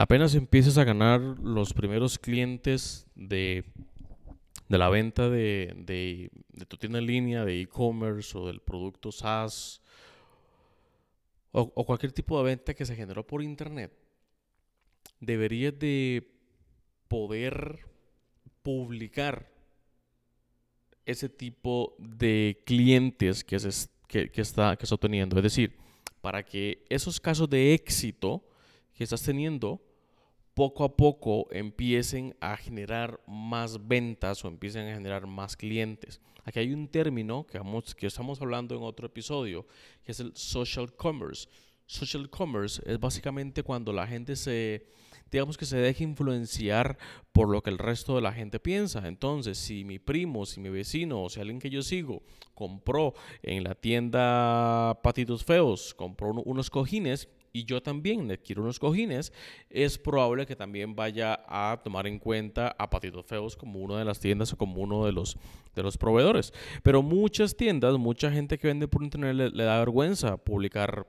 apenas empieces a ganar los primeros clientes de, la venta de, de, tu tienda en línea, de e-commerce o del producto SaaS o, cualquier tipo de venta que se generó por internet, deberías de poder publicar ese tipo de clientes que, se, que, está, que está teniendo. Es decir, para que esos casos de éxito que estás teniendo poco a poco empiecen a generar más ventas o empiecen a generar más clientes. Aquí hay un término que, vamos, que estamos hablando en otro episodio, que es el social commerce. Social commerce es básicamente cuando la gente se, digamos que se deje influenciar por lo que el resto de la gente piensa. Entonces, si mi primo, si mi vecino o si alguien que yo sigo compró en la tienda Patitos Feos, compró unos cojines, y yo también le quiero unos cojines, es probable que también vaya a tomar en cuenta a Patitos Feos como una de las tiendas o como uno de los, de los proveedores. Pero muchas tiendas, mucha gente que vende por internet le, da vergüenza publicar,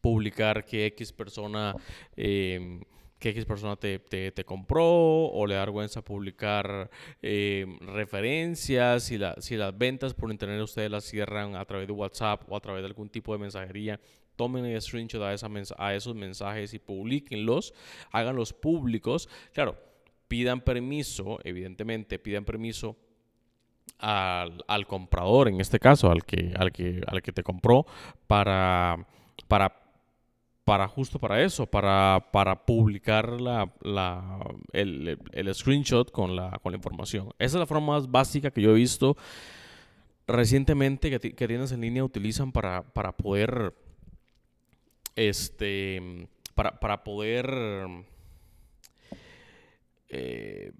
publicar que X persona... Eh, que X persona te, te, compró o le da vergüenza publicar eh, referencias, si, la, si las ventas por internet ustedes las cierran a través de WhatsApp o a través de algún tipo de mensajería, tomen el screenshot a, esa a esos mensajes y publiquenlos, háganlos públicos. Claro, pidan permiso, evidentemente, pidan permiso al, al, comprador, en este caso, al que, al que, al que te compró, para, para para justo para eso, para, para publicar la, el, el, screenshot con la, con la información. Esa es la forma más básica que yo he visto recientemente que, que tiendas en línea utilizan para, para poder este para, para poder eh,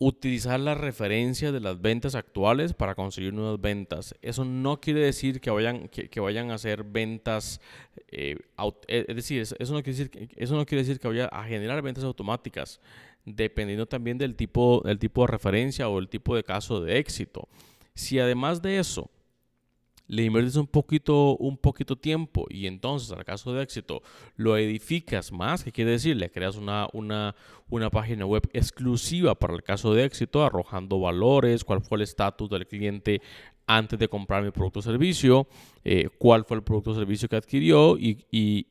utilizar la referencia de las ventas actuales para conseguir nuevas ventas. Eso no quiere decir que vayan, que, vayan a hacer ventas, eh, eh, es decir, eso no, quiere decir, eso no quiere decir que vaya a generar ventas automáticas, dependiendo también del tipo, del tipo de referencia o el tipo de caso de éxito. Si además de eso, le inviertes un poquito, un poquito tiempo y entonces al caso de éxito lo edificas más, ¿qué quiere decir? Le creas una, una, una página web exclusiva para el caso de éxito, arrojando valores, cuál fue el estatus del cliente antes de comprar mi producto o servicio, eh, cuál fue el producto o servicio que adquirió y, y,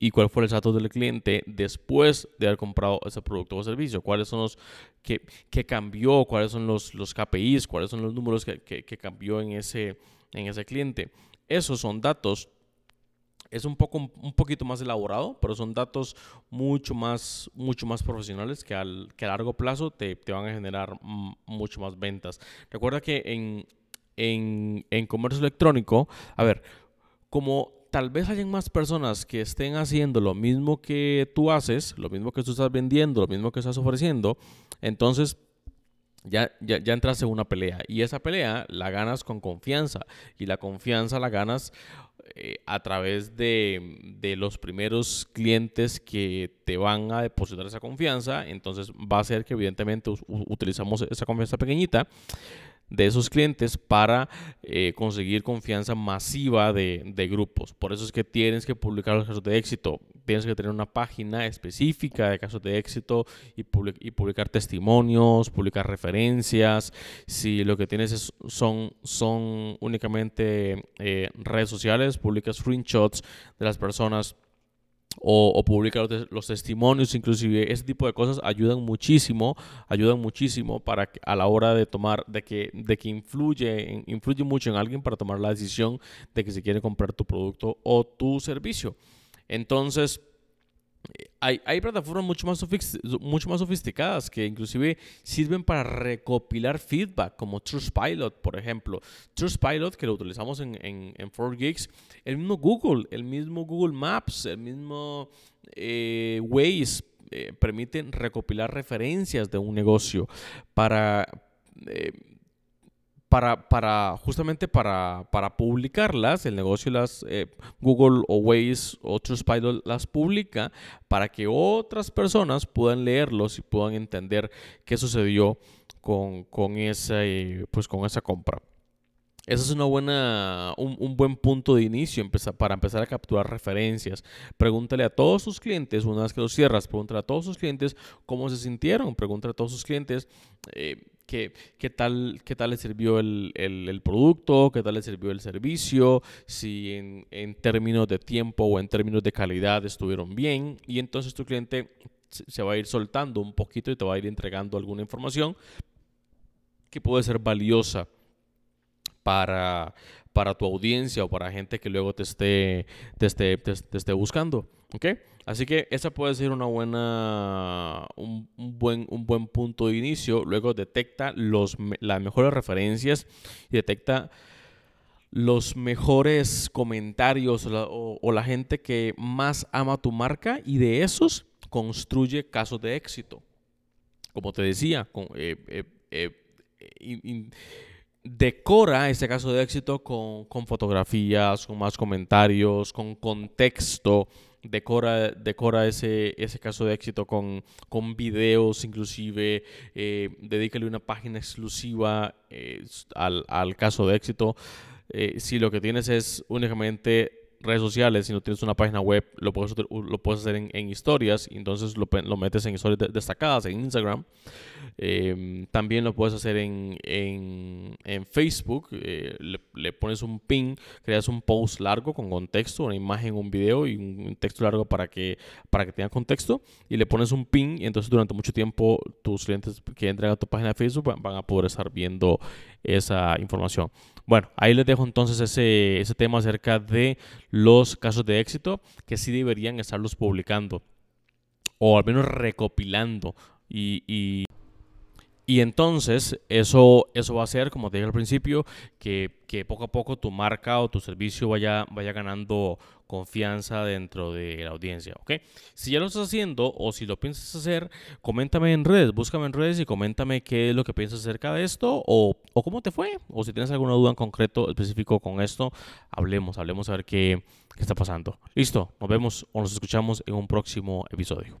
y, cuál fue el estatus del cliente después de haber comprado ese producto o servicio, cuáles son los que, que cambió, cuáles son los, los KPIs, cuáles son los números que, que, que cambió en ese en ese cliente. Esos son datos es un poco un poquito más elaborado, pero son datos mucho más mucho más profesionales que, al, que a largo plazo te, te van a generar mucho más ventas. Recuerda que en, en, en, comercio electrónico, a ver, como tal vez hayan más personas que estén haciendo lo mismo que tú haces, lo mismo que tú estás vendiendo, lo mismo que estás ofreciendo, entonces ya, ya, ya entras en una pelea y esa pelea la ganas con confianza y la confianza la ganas eh, a través de, de, los primeros clientes que te van a depositar esa confianza. Entonces va a ser que evidentemente utilizamos esa confianza pequeñita de esos clientes para eh, conseguir confianza masiva de, de, grupos. Por eso es que tienes que publicar los casos de éxito. Tienes que tener una página específica de casos de éxito y, publicar testimonios, publicar referencias. Si lo que tienes son, son únicamente eh, redes sociales, publica screenshots de las personas o, o publicar los, testimonios, inclusive ese tipo de cosas ayudan muchísimo, ayudan muchísimo para que, a la hora de tomar, de que, de que influye, influye mucho en alguien para tomar la decisión de que se quiere comprar tu producto o tu servicio. Entonces, hay, plataformas mucho más, sofisticadas que inclusive sirven para recopilar feedback, como Trustpilot, por ejemplo. Trustpilot, que lo utilizamos en, en, en 4Geeks, el mismo Google, el mismo Google Maps, el mismo eh, Waze, eh, permiten recopilar referencias de un negocio para... Eh, para, justamente para, publicarlas, el negocio las eh, Google o Waze o Trustpilot las publica para que otras personas puedan leerlos y puedan entender qué sucedió con, esa, pues con esa compra. ese es una buena, un, buen punto de inicio para empezar a capturar referencias. Pregúntale a todos tus clientes, una vez que los cierras, pregúntale a todos tus clientes cómo se sintieron. Pregúntale a todos sus clientes eh, qué, tal, qué tal les sirvió el, producto, qué tal les sirvió el servicio, si en, en términos de tiempo o en términos de calidad estuvieron bien. Y entonces tu cliente se va a ir soltando un poquito y te va a ir entregando alguna información que puede ser valiosa para, para tu audiencia o para gente que luego te esté, te esté, te, esté buscando. ¿Ok? Así que esa puede ser una buena, un, buen, un buen punto de inicio. Luego detecta los, las mejores referencias y detecta los mejores comentarios o, la gente que más ama tu marca y de esos construye casos de éxito. Como te decía, con, eh, eh, eh, decora ese caso de éxito con, fotografías, con más comentarios, con contexto. Decora, decora ese, ese caso de éxito con, con videos, inclusive eh, dedícale una página exclusiva eh, al, caso de éxito. Eh, si lo que tienes es únicamente redes sociales, si no tienes una página web, lo puedes, lo puedes hacer en, historias entonces lo, lo, metes en historias destacadas en Instagram. Em, también lo puedes hacer en, en, en Facebook. Eh, le, pones un pin, creas un post largo con contexto, una imagen, un video y un texto largo para que, para que tenga contexto. Y le pones un pin y entonces durante mucho tiempo tus clientes que entren a tu página de Facebook van a poder estar viendo esa información. Bueno, ahí les dejo entonces ese, ese tema acerca de los casos de éxito que sí deberían estarlos publicando o al menos recopilando y y entonces eso, eso va a hacer, como te dije al principio, que, que, poco a poco tu marca o tu servicio vaya, vaya ganando confianza dentro de la audiencia. ¿ok? Si ya lo estás haciendo o si lo piensas hacer, coméntame en redes, búscame en redes y coméntame qué es lo que piensas acerca de esto o, o cómo te fue. O si tienes alguna duda en concreto, específico con esto, hablemos, hablemos a ver qué, qué está pasando. Listo, nos vemos o nos escuchamos en un próximo episodio.